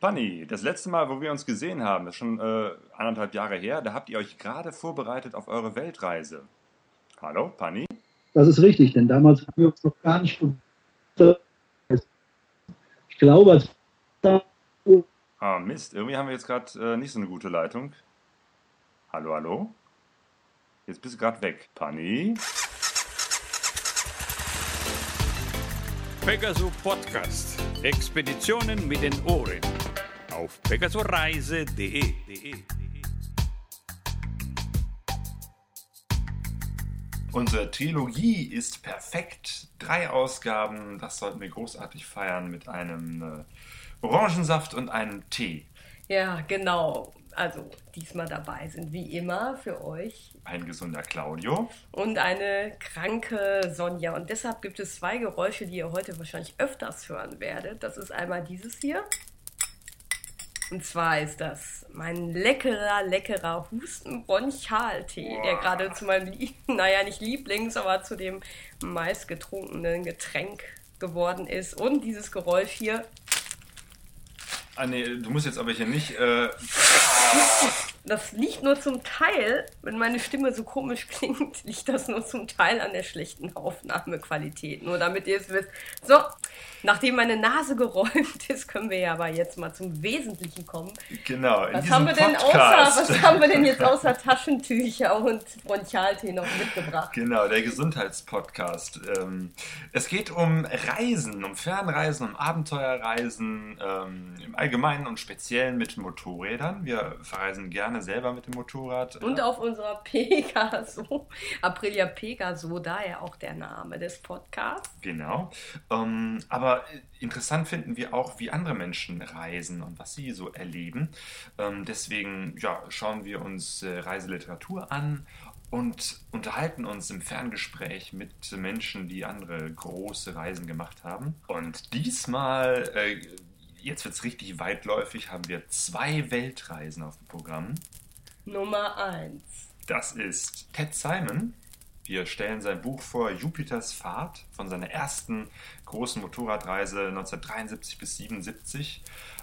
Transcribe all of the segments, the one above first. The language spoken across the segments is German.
Panni, das letzte Mal, wo wir uns gesehen haben, ist schon äh, anderthalb Jahre her, da habt ihr euch gerade vorbereitet auf eure Weltreise. Hallo, Panni? Das ist richtig, denn damals haben wir uns noch gar nicht. Ich glaube, als. Ah, Mist, irgendwie haben wir jetzt gerade äh, nicht so eine gute Leitung. Hallo, hallo? Jetzt bist du gerade weg, Panni. Pegasus Podcast. Expeditionen mit den Ohren. Auf pegasoreise.de. Unsere Trilogie ist perfekt. Drei Ausgaben, das sollten wir großartig feiern mit einem äh, Orangensaft und einem Tee. Ja, genau. Also diesmal dabei sind wie immer für euch Ein gesunder Claudio. und eine kranke Sonja. Und deshalb gibt es zwei Geräusche, die ihr heute wahrscheinlich öfters hören werdet. Das ist einmal dieses hier. Und zwar ist das mein leckerer, leckerer Hustenbronchaltee, der gerade zu meinem, Lie naja, nicht Lieblings, aber zu dem meistgetrunkenen Getränk geworden ist. Und dieses Geräusch hier, Ah, nee, du musst jetzt aber hier nicht. Äh, Das liegt nur zum Teil, wenn meine Stimme so komisch klingt, liegt das nur zum Teil an der schlechten Aufnahmequalität. Nur damit ihr es wisst. So, nachdem meine Nase geräumt ist, können wir ja aber jetzt mal zum Wesentlichen kommen. genau, in Was diesem haben wir denn außer, Podcast. was haben wir denn jetzt außer Taschentücher und Bronchialtee noch mitgebracht? Genau, der Gesundheitspodcast. Ähm, es geht um Reisen, um Fernreisen, um Abenteuerreisen, ähm, im Allgemeinen und Speziellen mit Motorrädern. Wir verreisen gerne selber mit dem Motorrad. Und auf unserer Pegaso, Aprilia Pegaso, daher auch der Name des Podcasts. Genau. Ähm, aber interessant finden wir auch, wie andere Menschen reisen und was sie so erleben. Ähm, deswegen ja, schauen wir uns äh, Reiseliteratur an und unterhalten uns im Ferngespräch mit Menschen, die andere große Reisen gemacht haben. Und diesmal, äh, jetzt wird es richtig weitläufig, haben wir zwei Weltreisen auf dem Programm. Nummer 1. Das ist Ted Simon. Wir stellen sein Buch vor, Jupiters Fahrt, von seiner ersten großen Motorradreise 1973 bis 1977.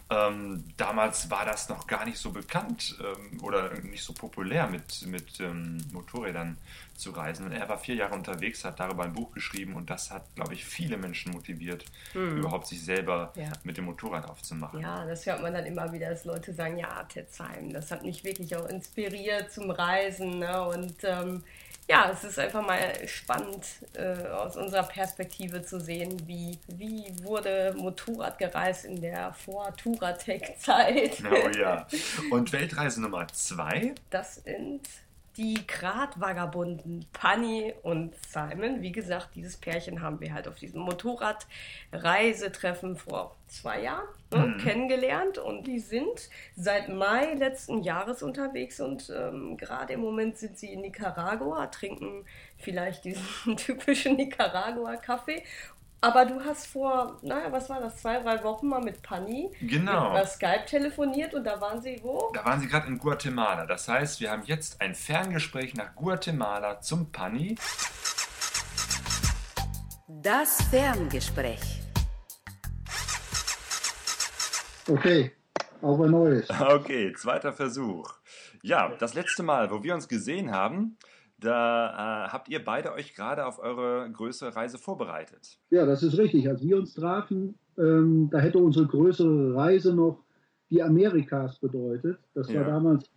Ähm, damals war das noch gar nicht so bekannt ähm, oder nicht so populär, mit, mit ähm, Motorrädern zu reisen. Und er war vier Jahre unterwegs, hat darüber ein Buch geschrieben und das hat, glaube ich, viele Menschen motiviert, überhaupt sich selber Ja. mit dem Motorrad aufzumachen. Ja, das hört man dann immer wieder, dass Leute sagen, ja, Tetzheim, das hat mich wirklich auch inspiriert zum Reisen. Ne? Und ähm, ja, es ist einfach mal spannend äh, aus unserer Perspektive zu sehen, wie, wie wurde Motorrad gereist in der Vor-Touratec-Zeit. Oh ja. Und Weltreise Nummer zwei, Das sind die Gradvagabunden Panny und Simon. Wie gesagt, dieses Pärchen haben wir halt auf diesem Motorradreisetreffen vor zwei Jahren ne, kennengelernt und die sind seit Mai letzten Jahres unterwegs und ähm, gerade im Moment sind sie in Nicaragua, trinken vielleicht diesen typischen Nicaragua-Kaffee. Aber du hast vor, naja, was war das, zwei, drei Wochen mal mit Panny Genau. über Skype telefoniert und da waren sie wo? Da waren sie gerade in Guatemala. Das heißt, wir haben jetzt ein Ferngespräch nach Guatemala zum Pani. Das Ferngespräch. Okay, auf ein neues. Okay, zweiter Versuch. Ja, das letzte Mal, wo wir uns gesehen haben, da äh, habt ihr beide euch gerade auf eure größere Reise vorbereitet. Ja, das ist richtig. Als wir uns trafen, ähm, da hätte unsere größere Reise noch die Amerikas bedeutet. Das Ja. war damals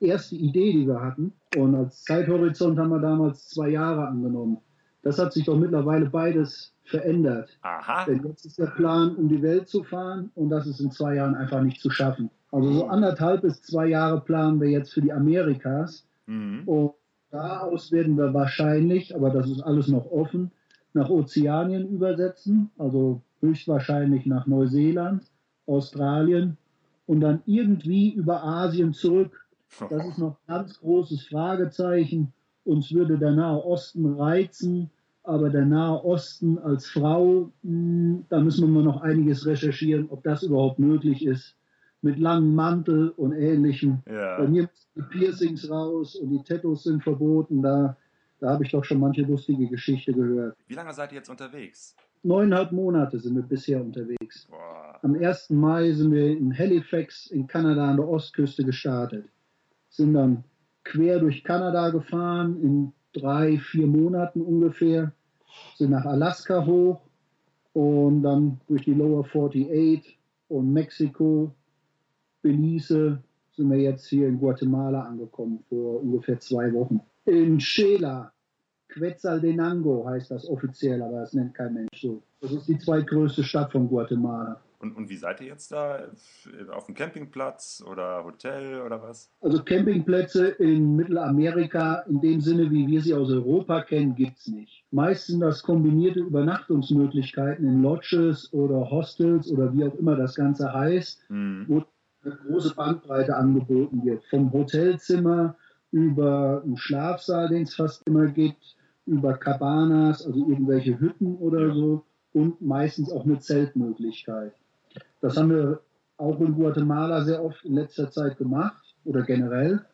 die erste Idee, die wir hatten. Und als Zeithorizont haben wir damals zwei Jahre angenommen. Das hat sich doch mittlerweile beides verändert. Aha. Denn jetzt ist der Plan, um die Welt zu fahren und das ist in zwei Jahren einfach nicht zu schaffen. Also so anderthalb bis zwei Jahre planen wir jetzt für die Amerikas. Mhm. Und daraus werden wir wahrscheinlich, aber das ist alles noch offen, nach Ozeanien übersetzen, also höchstwahrscheinlich nach Neuseeland, Australien und dann irgendwie über Asien zurück. Das ist noch ein ganz großes Fragezeichen. Uns würde der Nahe Osten reizen, aber der Nahe Osten als Frau, mh, da müssen wir noch einiges recherchieren, ob das überhaupt möglich ist. Mit langem Mantel und ähnlichem. Ja. Bei mir müssen die Piercings raus und die Tattoos sind verboten. Da, da habe ich doch schon manche lustige Geschichte gehört. Wie lange seid ihr jetzt unterwegs? neuneinhalb Monate sind wir bisher unterwegs. Boah. Am 1. Mai sind wir in Halifax in Kanada an der Ostküste gestartet. Sind dann quer durch Kanada gefahren in drei, vier Monaten ungefähr. Sind nach Alaska hoch und dann durch die Lower 48 und Mexiko, Belize sind wir jetzt hier in Guatemala angekommen vor ungefähr zwei Wochen. In Shela Quetzaltenango heißt das offiziell, aber das nennt kein Mensch so. Das ist die zweitgrößte Stadt von Guatemala. Und, und wie seid ihr jetzt da? Auf dem Campingplatz oder Hotel oder was? Also Campingplätze in Mittelamerika, in dem Sinne, wie wir sie aus Europa kennen, gibt es nicht. Meist sind das kombinierte Übernachtungsmöglichkeiten in Lodges oder Hostels oder wie auch immer das Ganze heißt, mhm. wo eine große Bandbreite angeboten wird. Vom Hotelzimmer über einen Schlafsaal, den es fast immer gibt, über Cabanas, also irgendwelche Hütten oder so und meistens auch eine Zeltmöglichkeit. Das haben wir auch in Guatemala sehr oft in letzter Zeit gemacht oder generell.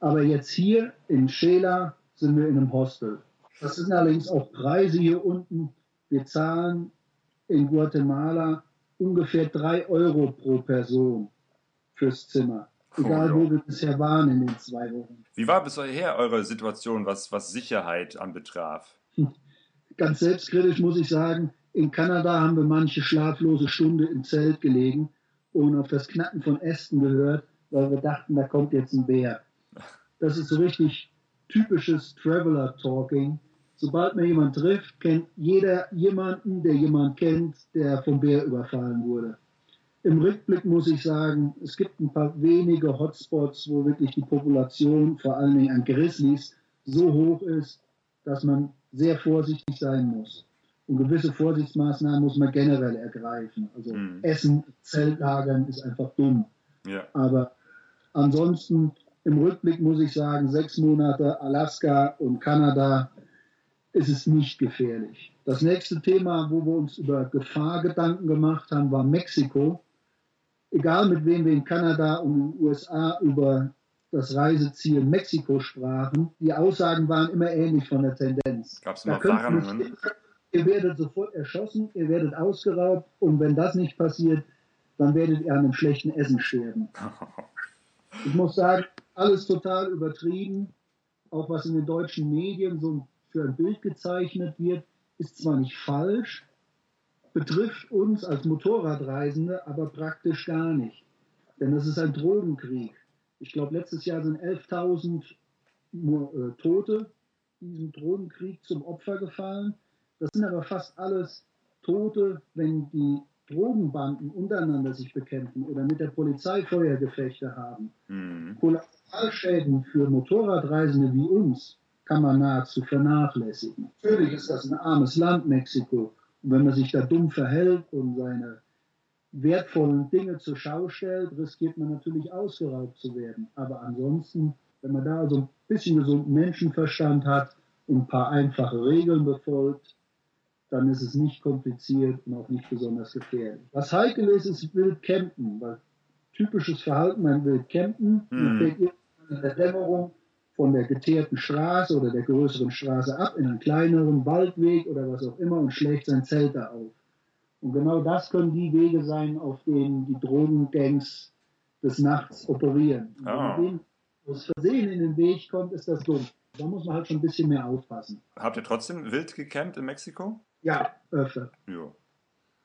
Aber jetzt hier in Shela sind wir in einem Hostel. Das sind allerdings auch Preise hier unten. Wir zahlen in Guatemala ungefähr drei Euro pro Person fürs Zimmer. Egal, wo wir bisher waren in den zwei Wochen. Wie war bisher eure Situation, was, was Sicherheit anbetraf? Ganz selbstkritisch muss ich sagen, in Kanada haben wir manche schlaflose Stunde im Zelt gelegen und auf das Knacken von Ästen gehört, weil wir dachten, da kommt jetzt ein Bär. Das ist so richtig typisches Traveler-Talking. Sobald man jemanden trifft, kennt jeder jemanden, der jemanden kennt, der vom Bär überfallen wurde. Im Rückblick muss ich sagen, es gibt ein paar wenige Hotspots, wo wirklich die Population, vor allen Dingen an Grizzlies, so hoch ist, dass man sehr vorsichtig sein muss. Und gewisse Vorsichtsmaßnahmen muss man generell ergreifen. Also mhm. Essen, Zeltlagern ist einfach dumm. Ja. Aber ansonsten im Rückblick muss ich sagen, sechs Monate Alaska und Kanada ist es nicht gefährlich. Das nächste Thema, wo wir uns über Gefahr Gedanken gemacht haben, war Mexiko egal mit wem wir in Kanada und in den USA über das Reiseziel Mexiko sprachen, die Aussagen waren immer ähnlich von der Tendenz. Gab es immer Warnungen? Ihr werdet sofort erschossen, ihr werdet ausgeraubt und wenn das nicht passiert, dann werdet ihr an einem schlechten Essen sterben. Ich muss sagen, alles total übertrieben. Auch was in den deutschen Medien so für ein Bild gezeichnet wird, ist zwar nicht falsch, betrifft uns als Motorradreisende aber praktisch gar nicht. Denn das ist ein Drogenkrieg. Ich glaube, letztes Jahr sind 11.000 äh, Tote diesem Drogenkrieg zum Opfer gefallen. Das sind aber fast alles Tote, wenn die Drogenbanden untereinander sich bekämpfen oder mit der Polizei Feuergefechte haben. Mhm. Kollateralschäden für Motorradreisende wie uns kann man nahezu vernachlässigen. Natürlich ist das ein armes Land, Mexiko. Und wenn man sich da dumm verhält und seine wertvollen Dinge zur Schau stellt, riskiert man natürlich ausgeraubt zu werden. Aber ansonsten, wenn man da also ein bisschen gesunden Menschenverstand hat und ein paar einfache Regeln befolgt, dann ist es nicht kompliziert und auch nicht besonders gefährlich. Was heikel ist, ist wild campen, weil typisches Verhalten beim wild campen, mhm. in der Dämmerung von der geteerten Straße oder der größeren Straße ab in einen kleineren Waldweg oder was auch immer und schlägt sein Zelt da auf. Und genau das können die Wege sein, auf denen die Drogengangs des Nachts operieren. Und oh. Wenn aus Versehen in den Weg kommt, ist das dumm. Da muss man halt schon ein bisschen mehr aufpassen. Habt ihr trotzdem wild gecampt in Mexiko? Ja, öfter. Ja.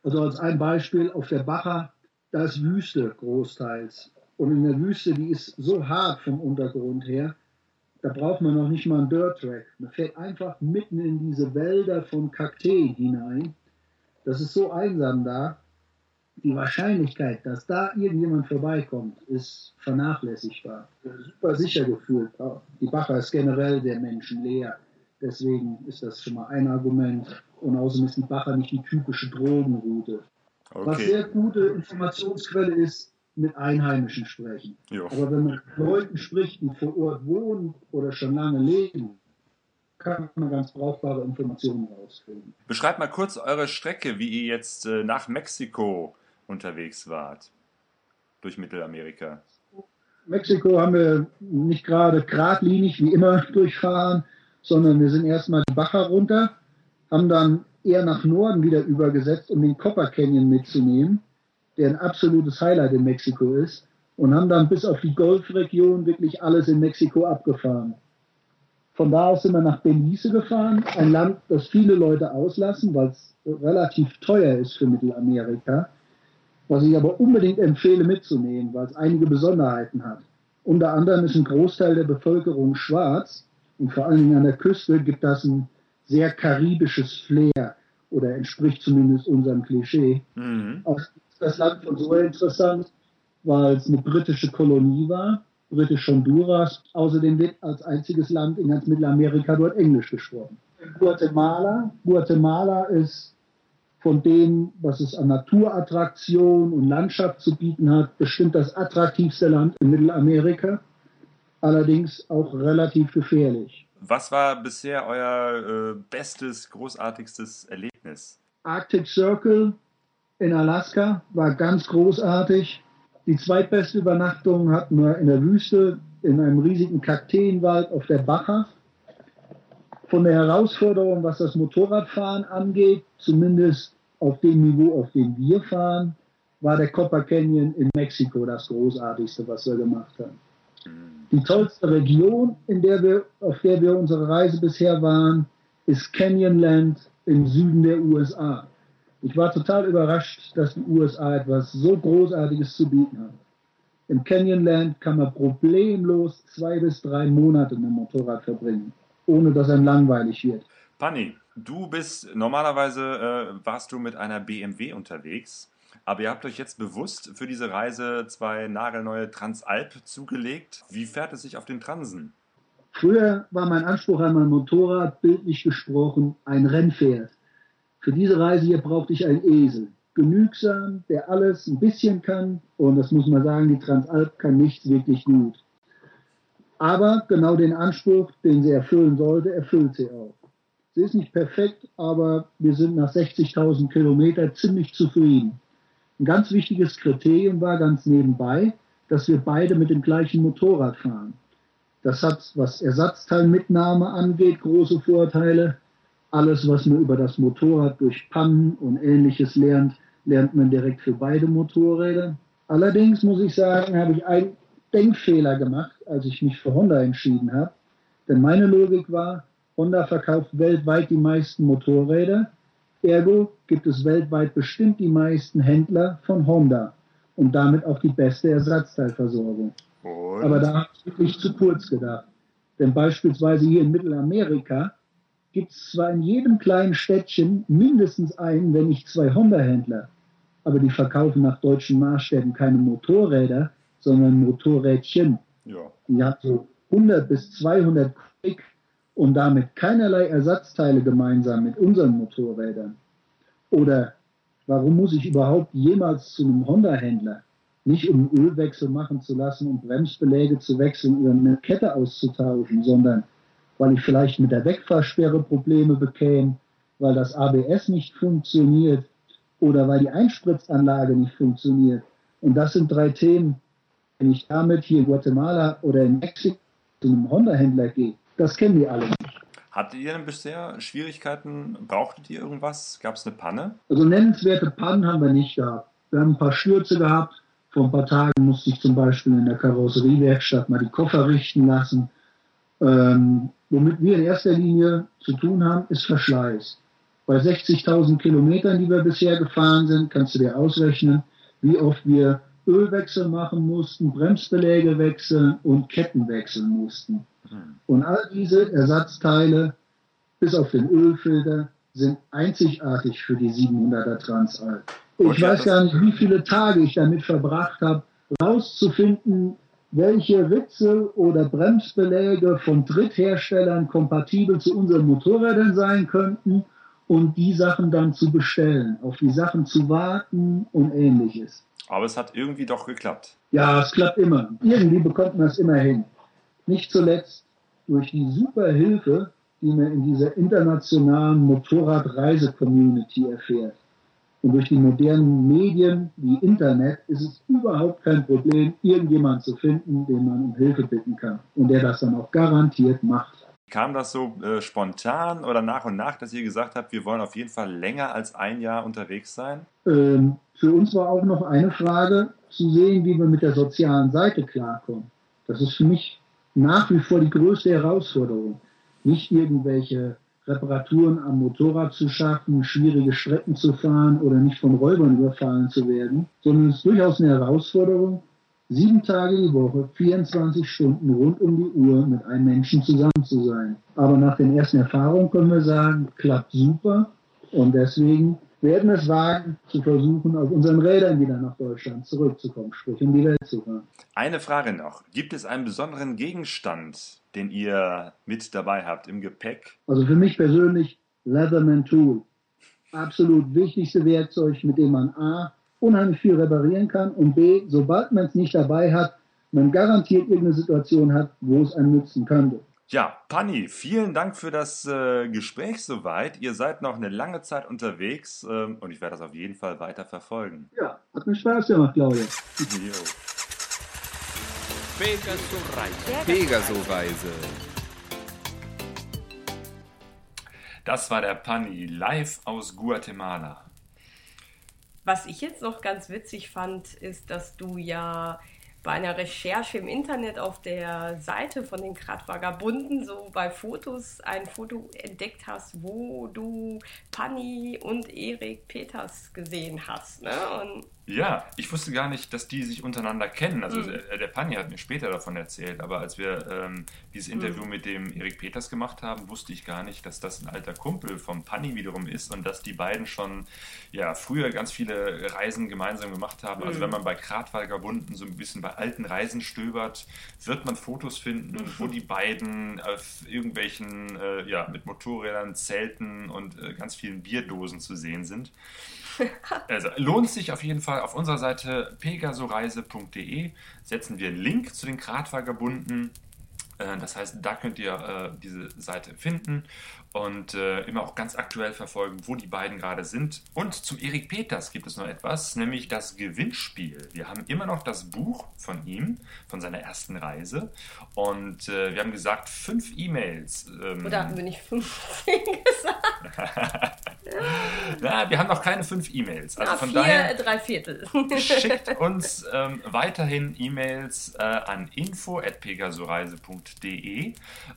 Also als ein Beispiel auf der Baja, da ist Wüste großteils. Und in der Wüste, die ist so hart vom Untergrund her, da braucht man noch nicht mal einen Dirt Track. Man fährt einfach mitten in diese Wälder von Kakteen hinein. Das ist so einsam da. Die Wahrscheinlichkeit, dass da irgendjemand vorbeikommt, ist vernachlässigbar. Super sicher gefühlt. Die Bacher ist generell der Menschen leer. Deswegen ist das schon mal ein Argument. Und außerdem ist die Bacher nicht die typische Drogenroute. Okay. Was sehr gute Informationsquelle ist, mit Einheimischen sprechen. Jo. Aber wenn man mit Leuten spricht, die vor Ort wohnen oder schon lange leben, kann man ganz brauchbare Informationen rauskriegen. Beschreibt mal kurz eure Strecke, wie ihr jetzt äh, nach Mexiko unterwegs wart. Durch Mittelamerika. Mexiko haben wir nicht gerade geradlinig wie immer durchfahren, sondern wir sind erstmal die Baja runter, haben dann eher nach Norden wieder übergesetzt, um den Copper Canyon mitzunehmen, der ein absolutes Highlight in Mexiko ist, und haben dann bis auf die Golfregion wirklich alles in Mexiko abgefahren. Von da aus sind wir nach Belize gefahren, ein Land, das viele Leute auslassen, weil es relativ teuer ist für Mittelamerika, was ich aber unbedingt empfehle mitzunehmen, weil es einige Besonderheiten hat. Unter anderem ist ein Großteil der Bevölkerung schwarz und vor allen Dingen an der Küste gibt das ein sehr karibisches Flair oder entspricht zumindest unserem Klischee. Mhm. Auch das Land von so interessant, weil es eine britische Kolonie war, britisch Honduras. Außerdem wird als einziges Land in ganz Mittelamerika dort Englisch gesprochen. Guatemala. Guatemala ist von dem, was es an Naturattraktion und Landschaft zu bieten hat, bestimmt das attraktivste Land in Mittelamerika. Allerdings auch relativ gefährlich. Was war bisher euer äh, bestes, großartigstes Erlebnis? Arctic Circle in Alaska war ganz großartig. Die zweitbeste Übernachtung hatten wir in der Wüste, in einem riesigen Kakteenwald auf der Baja. Von der Herausforderung, was das Motorradfahren angeht, zumindest auf dem Niveau, auf dem wir fahren, war der Copper Canyon in Mexiko das großartigste, was wir gemacht haben. Die tollste Region, in der wir, auf der wir unsere Reise bisher waren, ist Canyonland im Süden der USA. Ich war total überrascht, dass die USA etwas so Großartiges zu bieten haben. Im Canyonland kann man problemlos zwei bis drei Monate mit dem Motorrad verbringen, ohne dass einem langweilig wird. Panni, du bist normalerweise äh, warst du mit einer BMW unterwegs. Aber ihr habt euch jetzt bewusst für diese Reise zwei nagelneue Transalp zugelegt. Wie fährt es sich auf den Transen? Früher war mein Anspruch an mein Motorrad, bildlich gesprochen, ein Rennpferd. Für diese Reise hier brauchte ich einen Esel. Genügsam, der alles ein bisschen kann. Und das muss man sagen, die Transalp kann nichts wirklich gut. Aber genau den Anspruch, den sie erfüllen sollte, erfüllt sie auch. Sie ist nicht perfekt, aber wir sind nach 60.000 Kilometern ziemlich zufrieden. Ein ganz wichtiges Kriterium war ganz nebenbei, dass wir beide mit dem gleichen Motorrad fahren. Das hat, was Ersatzteilmitnahme angeht, große Vorteile. Alles, was man über das Motorrad durch Pannen und ähnliches lernt, lernt man direkt für beide Motorräder. Allerdings muss ich sagen, habe ich einen Denkfehler gemacht, als ich mich für Honda entschieden habe. Denn meine Logik war, Honda verkauft weltweit die meisten Motorräder Ergo gibt es weltweit bestimmt die meisten Händler von Honda und damit auch die beste Ersatzteilversorgung. Und? Aber da habe ich wirklich zu kurz gedacht. Denn beispielsweise hier in Mittelamerika gibt es zwar in jedem kleinen Städtchen mindestens einen, wenn nicht zwei Honda-Händler, aber die verkaufen nach deutschen Maßstäben keine Motorräder, sondern Motorrädchen. Ja. Die hat so 100 bis 200 Kubik und damit keinerlei Ersatzteile gemeinsam mit unseren Motorrädern? Oder warum muss ich überhaupt jemals zu einem Honda-Händler? Nicht um Ölwechsel machen zu lassen und Bremsbeläge zu wechseln oder eine Kette auszutauschen, sondern weil ich vielleicht mit der Wegfahrsperre Probleme bekäme, weil das ABS nicht funktioniert oder weil die Einspritzanlage nicht funktioniert. Und das sind drei Themen, wenn ich damit hier in Guatemala oder in Mexiko zu einem Honda-Händler gehe, das kennen die alle nicht. Hattet ihr denn bisher Schwierigkeiten? Brauchtet ihr irgendwas? Gab es eine Panne? Also nennenswerte Pannen haben wir nicht gehabt. Wir haben ein paar Stürze gehabt. Vor ein paar Tagen musste ich zum Beispiel in der Karosseriewerkstatt mal die Koffer richten lassen. Ähm, womit wir in erster Linie zu tun haben, ist Verschleiß. Bei 60.000 Kilometern, die wir bisher gefahren sind, kannst du dir ausrechnen, wie oft wir Ölwechsel machen mussten, Bremsbeläge wechseln und Ketten wechseln mussten. Und all diese Ersatzteile, bis auf den Ölfilter, sind einzigartig für die 700er Transalp. Ich weiß gar nicht, wie viele Tage ich damit verbracht habe, rauszufinden, welche Ritze oder Bremsbeläge von Drittherstellern kompatibel zu unseren Motorrädern sein könnten und die Sachen dann zu bestellen, auf die Sachen zu warten und ähnliches. Aber es hat irgendwie doch geklappt. Ja, es klappt immer. Irgendwie bekommt man es immer hin. Nicht zuletzt durch die super Hilfe, die man in dieser internationalen Motorradreise-Community erfährt. Und durch die modernen Medien wie Internet ist es überhaupt kein Problem, irgendjemanden zu finden, den man um Hilfe bitten kann und der das dann auch garantiert macht. Kam das so äh, spontan oder nach und nach, dass ihr gesagt habt, wir wollen auf jeden Fall länger als ein Jahr unterwegs sein? Ähm, für uns war auch noch eine Frage zu sehen, wie wir mit der sozialen Seite klarkommen. Das ist für mich nach wie vor die größte Herausforderung. Nicht irgendwelche Reparaturen am Motorrad zu schaffen, schwierige Strecken zu fahren oder nicht von Räubern überfallen zu werden, sondern es ist durchaus eine Herausforderung, sieben Tage die Woche, 24 Stunden rund um die Uhr mit einem Menschen zusammen zu sein. Aber nach den ersten Erfahrungen können wir sagen, klappt super und deswegen werden es wagen, zu versuchen, auf unseren Rädern wieder nach Deutschland zurückzukommen, sprich in die Welt zu fahren. Eine Frage noch. Gibt es einen besonderen Gegenstand, den ihr mit dabei habt im Gepäck? Also für mich persönlich Leatherman Tool. Absolut wichtigste Werkzeug, mit dem man A unheimlich viel reparieren kann und B, sobald man es nicht dabei hat, man garantiert irgendeine Situation hat, wo es einen nützen könnte. Ja, Panni, vielen Dank für das äh, Gespräch soweit. Ihr seid noch eine lange Zeit unterwegs ähm, und ich werde das auf jeden Fall weiter verfolgen. Ja, hat mir Spaß gemacht, Claudia. Jo. Pegaso-Reise. Pegaso-Reise. Das war der Panni live aus Guatemala. Was ich jetzt noch ganz witzig fand, ist, dass du ja bei einer Recherche im Internet auf der Seite von den Kratvagabunden so bei Fotos ein Foto entdeckt hast, wo du Panni und Erik Peters gesehen hast. Ne? Und Ja, ich wusste gar nicht, dass die sich untereinander kennen. Also Mhm. der, der Panni hat mir später davon erzählt, aber als wir ähm, dieses Interview Mhm. mit dem Erik Peters gemacht haben, wusste ich gar nicht, dass das ein alter Kumpel vom Panni wiederum ist und dass die beiden schon ja, früher ganz viele Reisen gemeinsam gemacht haben. Also Mhm. wenn man bei Kratvagabunden so ein bisschen bei alten Reisen stöbert, wird man Fotos finden, Mhm. wo die beiden auf irgendwelchen, äh, ja, mit Motorrädern, Zelten und äh, ganz vielen Bierdosen zu sehen sind. Also lohnt sich auf jeden Fall auf unserer Seite pegasoreise.de setzen wir einen Link zu den Kratvagabunden. Äh, Das heißt, da könnt ihr äh, diese Seite finden und äh, immer auch ganz aktuell verfolgen, wo die beiden gerade sind. Und zum Erik Peters gibt es noch etwas, nämlich das Gewinnspiel. Wir haben immer noch das Buch von ihm, von seiner ersten Reise. Und äh, wir haben gesagt, fünf E-Mails. ähm, oder hatten wir nicht 15 gesagt? na, wir haben noch keine fünf E-Mails. Also Ah, von vier, daher. drei Viertel. Schickt uns ähm, weiterhin E-Mails äh, an info.pegasoreise.de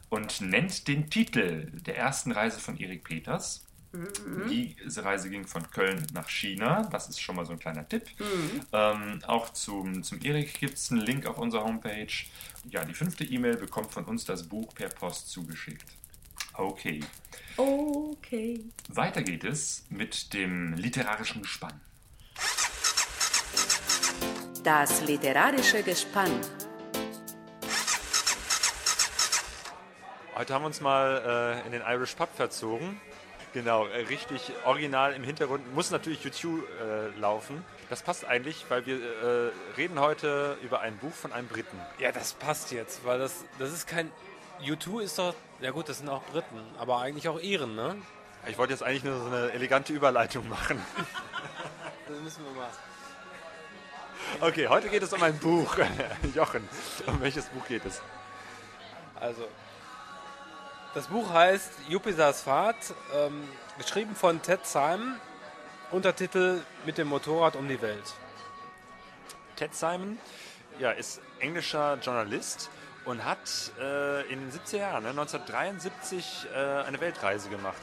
und nennt den Titel der ersten Reise von Erik Peters. Diese Reise ging von Köln nach China. Das ist schon mal so ein kleiner Tipp. Ähm, auch zum, zum Erik gibt es einen Link auf unserer Homepage. Ja, die fünfte E-Mail bekommt von uns das Buch per Post zugeschickt. Okay. Okay. Weiter geht es mit dem literarischen Gespann. Das literarische Gespann. Heute haben wir uns mal äh, in den Irish Pub verzogen. Genau, äh, richtig original im Hintergrund. Muss natürlich YouTube äh, laufen. Das passt eigentlich, weil wir äh, reden heute über ein Buch von einem Briten. Ja, das passt jetzt, weil das, das ist kein. U2 ist doch. Ja, gut, das sind auch Briten, aber eigentlich auch Iren, ne? Ich wollte jetzt eigentlich nur so eine elegante Überleitung machen. Dann müssen wir mal. Okay, heute geht es um ein Buch. Jochen, um welches Buch geht es? Also, das Buch heißt Jupiters Fahrt, ähm, geschrieben von Ted Simon, Untertitel Mit dem Motorrad um die Welt. Ted Simon ja, ist englischer Journalist und hat äh, in den 70er Jahren, ne, 1973, äh, eine Weltreise gemacht.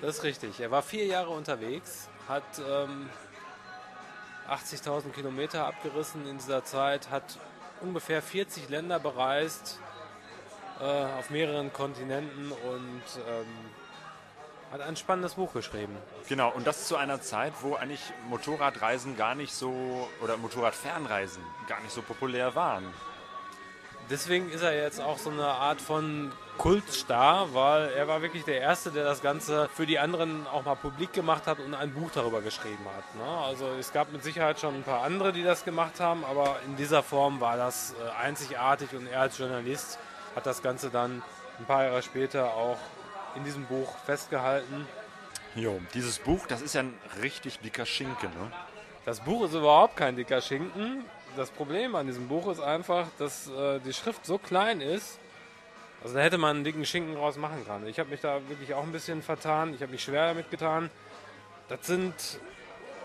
Das ist richtig. Er war vier Jahre unterwegs, hat ähm, 80.000 Kilometer abgerissen in dieser Zeit, hat ungefähr 40 Länder bereist, äh, auf mehreren Kontinenten und ähm, hat ein spannendes Buch geschrieben. Genau, und das zu einer Zeit, wo eigentlich Motorradreisen gar nicht so, oder Motorradfernreisen gar nicht so populär waren. Deswegen ist er jetzt auch so eine Art von Kultstar, weil er war wirklich der Erste, der das Ganze für die anderen auch mal publik gemacht hat und ein Buch darüber geschrieben hat. Ne? Also es gab mit Sicherheit schon ein paar andere, die das gemacht haben, aber in dieser Form war das äh, einzigartig und er als Journalist hat das Ganze dann ein paar Jahre später auch in diesem Buch festgehalten. Jo, dieses Buch, das ist ja ein richtig dicker Schinken, ne? Das Buch ist überhaupt kein dicker Schinken. Das Problem an diesem Buch ist einfach, dass äh, die Schrift so klein ist, Also da hätte man einen dicken Schinken draus machen können. Ich habe mich da wirklich auch ein bisschen vertan. Ich habe mich schwer damit getan. Das sind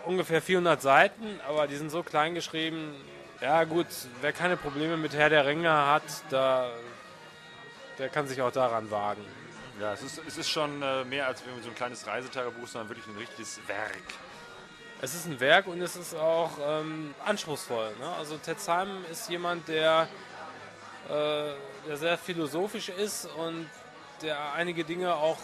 ungefähr 400 Seiten, aber die sind so klein geschrieben. Ja gut, wer keine Probleme mit Herr der Ringe hat, da, der kann sich auch daran wagen. Ja, es ist, es ist schon äh, mehr als so ein kleines Reisetagebuch, sondern wirklich ein richtiges Werk. Es ist ein Werk und es ist auch ähm, anspruchsvoll. Ne? Also Ted Simon ist jemand, der, äh, der sehr philosophisch ist und der einige Dinge auch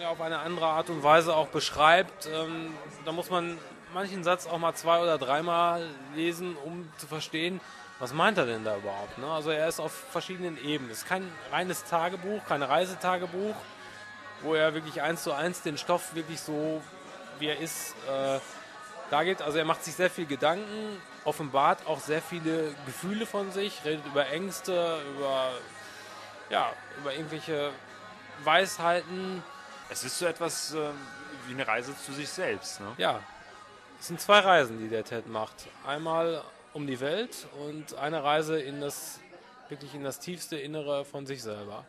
ja, auf eine andere Art und Weise auch beschreibt. Ähm, da muss man manchen Satz auch mal zwei oder dreimal lesen, um zu verstehen, was meint er denn da überhaupt. Ne? Also er ist auf verschiedenen Ebenen. Es ist kein reines Tagebuch, kein Reisetagebuch, wo er wirklich eins zu eins den Stoff wirklich so, wie er ist, äh, dargibt. Also er macht sich sehr viel Gedanken, offenbart auch sehr viele Gefühle von sich, redet über Ängste, über, ja, über irgendwelche Weisheiten. Es ist so etwas äh, wie eine Reise zu sich selbst. Ne? Ja, es sind zwei Reisen, die der Ted macht. Einmal um die Welt und eine Reise in das wirklich in das tiefste Innere von sich selber.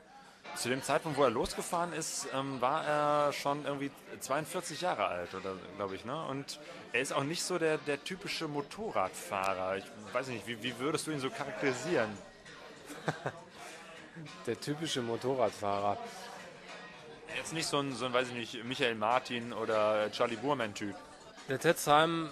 Zu dem Zeitpunkt, wo er losgefahren ist, ähm, war er schon irgendwie 42 Jahre alt, oder glaube ich, ne? Und er ist auch nicht so der, der typische Motorradfahrer. Ich weiß nicht, wie, wie würdest du ihn so charakterisieren? der typische Motorradfahrer. Jetzt nicht so ein, so ein, weiß ich nicht, Michael Martin oder Charlie Burman-Typ. Der Ted Simon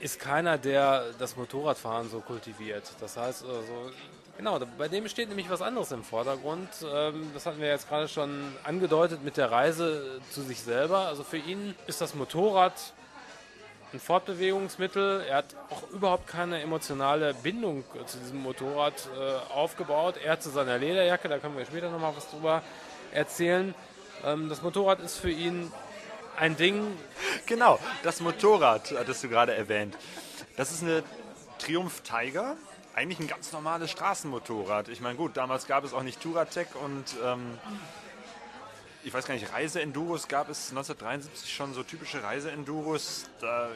ist keiner, der das Motorradfahren so kultiviert. Das heißt, also, genau, bei dem steht nämlich was anderes im Vordergrund. Ähm, das hatten wir jetzt gerade schon angedeutet mit der Reise zu sich selber. Also für ihn ist das Motorrad ein Fortbewegungsmittel. Er hat auch überhaupt keine emotionale Bindung zu diesem Motorrad äh, aufgebaut. Er zu seiner Lederjacke, da können wir später nochmal was drüber erzählen. Ähm, das Motorrad ist für ihn ein Ding. Genau, das Motorrad hattest du gerade erwähnt. Das ist eine Triumph Tiger. Eigentlich ein ganz normales Straßenmotorrad. Ich meine, gut, damals gab es auch nicht Touratec und ähm, ich weiß gar nicht, Reise-Enduros gab es 1973 schon so typische Reise-Enduros. Da,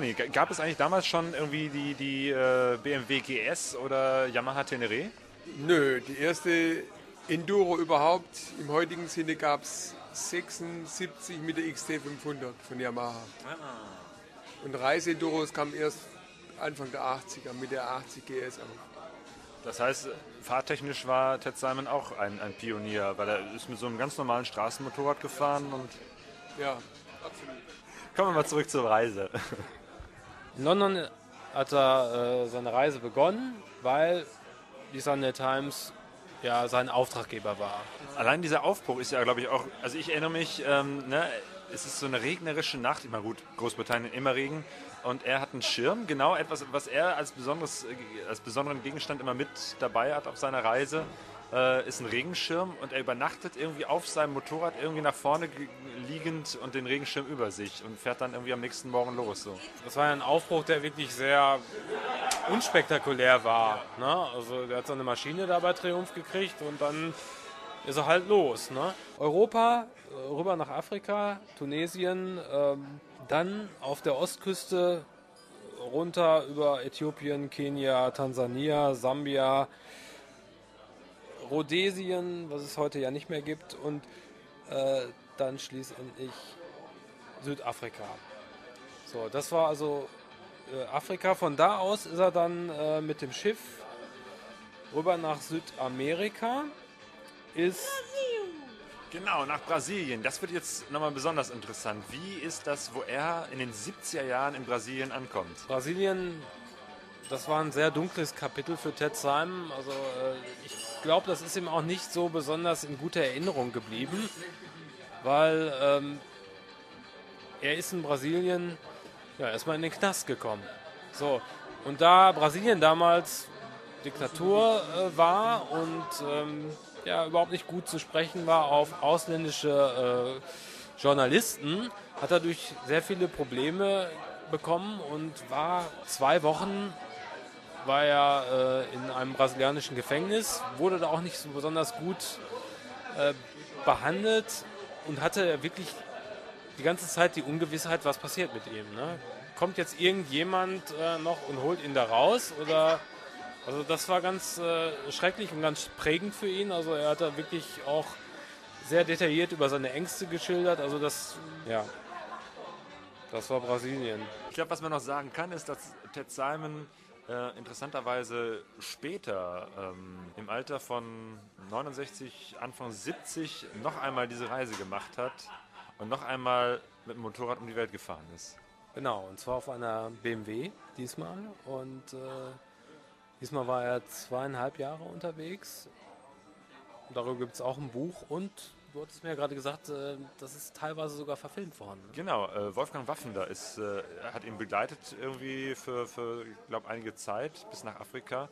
nee, gab es eigentlich damals schon irgendwie die, die äh, BMW GS oder Yamaha Tenere? Nö, die erste Enduro überhaupt im heutigen Sinne gab es 76 mit der XT500 von Yamaha. Ah. Und Reiseenduros kam erst Anfang der 80er mit der 80 GS auf. Das heißt, fahrtechnisch war Ted Simon auch ein, ein Pionier, weil er ist mit so einem ganz normalen Straßenmotorrad gefahren und. Ja, absolut. Kommen wir mal zurück zur Reise. In London hat er äh, seine Reise begonnen, weil die Sunday Times ja sein Auftraggeber war. Allein dieser Aufbruch ist ja, glaube ich, auch. Also ich erinnere mich, ähm, ne, es ist so eine regnerische Nacht. Immer gut, Großbritannien immer Regen. Und er hat einen Schirm, genau etwas, was er als, besonderes, als besonderen Gegenstand immer mit dabei hat auf seiner Reise äh, ist ein Regenschirm und er übernachtet irgendwie auf seinem Motorrad irgendwie nach vorne liegend und den Regenschirm über sich und fährt dann irgendwie am nächsten Morgen los. So. Das war ein Aufbruch, der wirklich sehr unspektakulär war. Ne? Also der hat so eine Maschine da bei Triumph gekriegt und dann ist er halt los. Ne? Europa, äh, rüber nach Afrika, Tunesien, ähm, dann auf der Ostküste runter über Äthiopien, Kenia, Tansania, Sambia, Rhodesien, was es heute ja nicht mehr gibt, und äh, dann schließlich Südafrika. So, das war also äh, Afrika. Von da aus ist er dann äh, mit dem Schiff rüber nach Südamerika. Ist Genau, nach Brasilien. Das wird jetzt nochmal besonders interessant. Wie ist das, wo er in den 70er Jahren in Brasilien ankommt? Brasilien, das war ein sehr dunkles Kapitel für Ted Simon. Also äh, ich glaube, das ist ihm auch nicht so besonders in guter Erinnerung geblieben, weil ähm, er ist in Brasilien ja, erstmal in den Knast gekommen. So, und da Brasilien damals Diktatur äh, war und ähm, ja, überhaupt nicht gut zu sprechen war auf ausländische äh, Journalisten, hat er durch sehr viele Probleme bekommen und war zwei Wochen war er äh, in einem brasilianischen Gefängnis, wurde da auch nicht so besonders gut äh, behandelt und hatte wirklich die ganze Zeit die Ungewissheit, was passiert mit ihm. Ne? Kommt jetzt irgendjemand äh, noch und holt ihn da raus oder Also das war ganz äh, schrecklich und ganz prägend für ihn. Also er hat da wirklich auch sehr detailliert über seine Ängste geschildert. Also das, ja, das war Brasilien. Ich glaube, was man noch sagen kann, ist, dass Ted Simon äh, interessanterweise später ähm, im Alter von 69, Anfang 70 noch einmal diese Reise gemacht hat und noch einmal mit dem Motorrad um die Welt gefahren ist. Genau, und zwar auf einer BMW diesmal. Und äh, diesmal war er zweieinhalb Jahre unterwegs. Darüber gibt es auch ein Buch und du hattest mir ja gerade gesagt, äh, das ist teilweise sogar verfilmt worden. Ne? Genau, äh, Wolfgang Waffender ist, äh, hat ihn begleitet irgendwie für, für ich glaube, einige Zeit bis nach Afrika.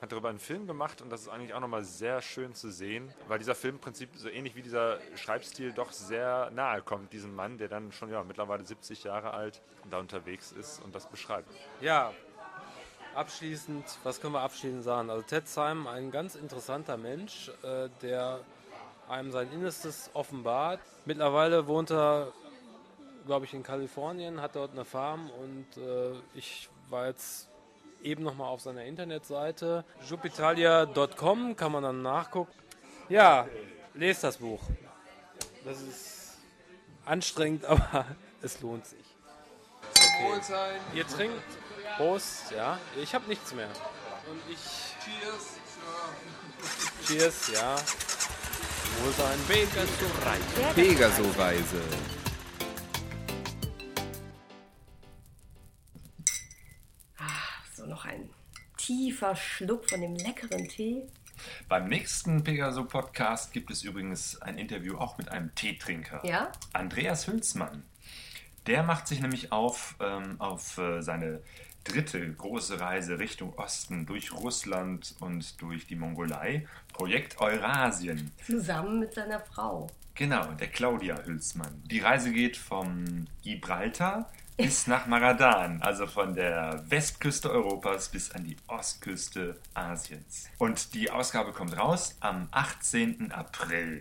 Hat darüber einen Film gemacht und das ist eigentlich auch nochmal sehr schön zu sehen, weil dieser Film im Prinzip so ähnlich wie dieser Schreibstil doch sehr nahe kommt, diesem Mann, der dann schon ja, mittlerweile 70 Jahre alt da unterwegs ist und das beschreibt. Ja, abschließend, was können wir abschließend sagen? Also Ted Simon, ein ganz interessanter Mensch, äh, der einem sein Innerstes offenbart. Mittlerweile wohnt er, glaube ich, in Kalifornien, hat dort eine Farm und äh, ich war jetzt eben nochmal auf seiner Internetseite. Jupitalia.com kann man dann nachgucken. Ja, lest das Buch. Das ist anstrengend, aber es lohnt sich. Okay. Ihr trinkt Prost, ja. Ich habe nichts mehr. Und ich. Cheers. Cheers, ja. Wohlsein. Pegaso-Reise. Pegaso-Reise. So noch ein tiefer Schluck von dem leckeren Tee. Beim nächsten Pegaso-Podcast gibt es übrigens ein Interview auch mit einem Teetrinker. Ja? Andreas Hülsmann. Der macht sich nämlich auf, ähm, auf äh, seine dritte große Reise Richtung Osten durch Russland und durch die Mongolei. Projekt Eurasien. Zusammen mit seiner Frau. Genau, der Claudia Hülsmann. Die Reise geht vom Gibraltar bis nach Maradan, also von der Westküste Europas bis an die Ostküste Asiens. Und die Ausgabe kommt raus am 18. April.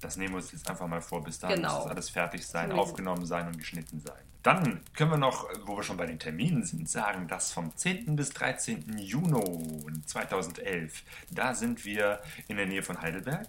Das nehmen wir uns jetzt einfach mal vor. Bis dahin Genau. muss das alles fertig sein, aufgenommen sein und geschnitten sein. Dann können wir noch, wo wir schon bei den Terminen sind, sagen, dass vom 10. bis 13. Juni 2011, da sind wir in der Nähe von Heidelberg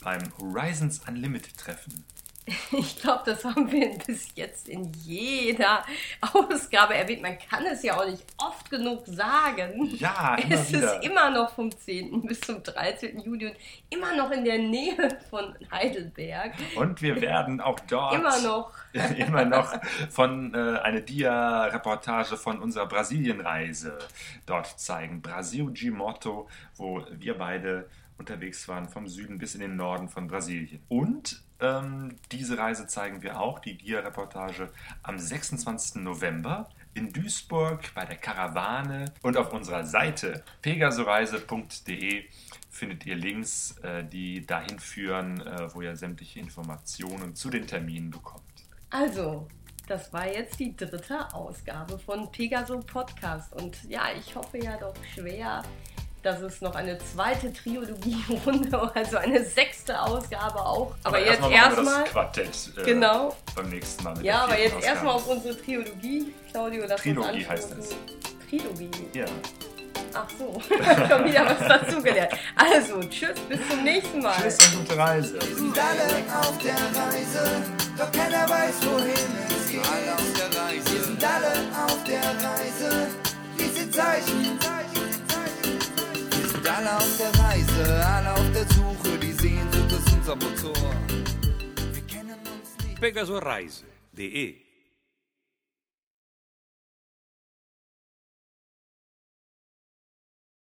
beim Horizons Unlimited Treffen. Ich glaube, das haben wir bis jetzt in jeder Ausgabe erwähnt. Man kann es ja auch nicht oft genug sagen. Ja, immer es wieder. ist immer noch vom 10. bis zum 13. Juli und immer noch in der Nähe von Heidelberg. Und wir werden auch dort Immer noch. immer noch von äh, eine Dia-Reportage von unserer Brasilienreise dort zeigen. Brasil de Moto, wo wir beide unterwegs waren, vom Süden bis in den Norden von Brasilien. Und ähm, diese Reise zeigen wir auch, die Dia-Reportage, am 26. November in Duisburg bei der Karawane und auf unserer Seite pegasoreise.de findet ihr Links, äh, die dahin führen, äh, wo ihr sämtliche Informationen zu den Terminen bekommt. Also, das war jetzt die dritte Ausgabe von Pegaso Podcast. Und ja, ich hoffe ja doch schwer, dass es noch eine zweite Triologie-Runde, also eine sechste Ausgabe auch. Aber, jetzt machen wir erstmal. das Quartett. Äh, Genau. Beim nächsten Mal. Mit Ja, aber jetzt erstmal auf unsere Trilogie. Claudio, lass Trilogie uns heißt anstoßen. Trilogie. Ja. Ach so, schon wieder was dazugelernt. Also, tschüss, bis zum nächsten Mal. Tschüss und gute Reise. sind alle auf der Reise, doch keiner weiß, wohin es geht. Alle auf der Reise. Wir sind alle auf der Reise, diese Zeichen. Sind alle auf der Reise, alle auf der Suche. Die Sehnsucht ist unser Motor. Wir kennen uns nicht. Pegasoreise.de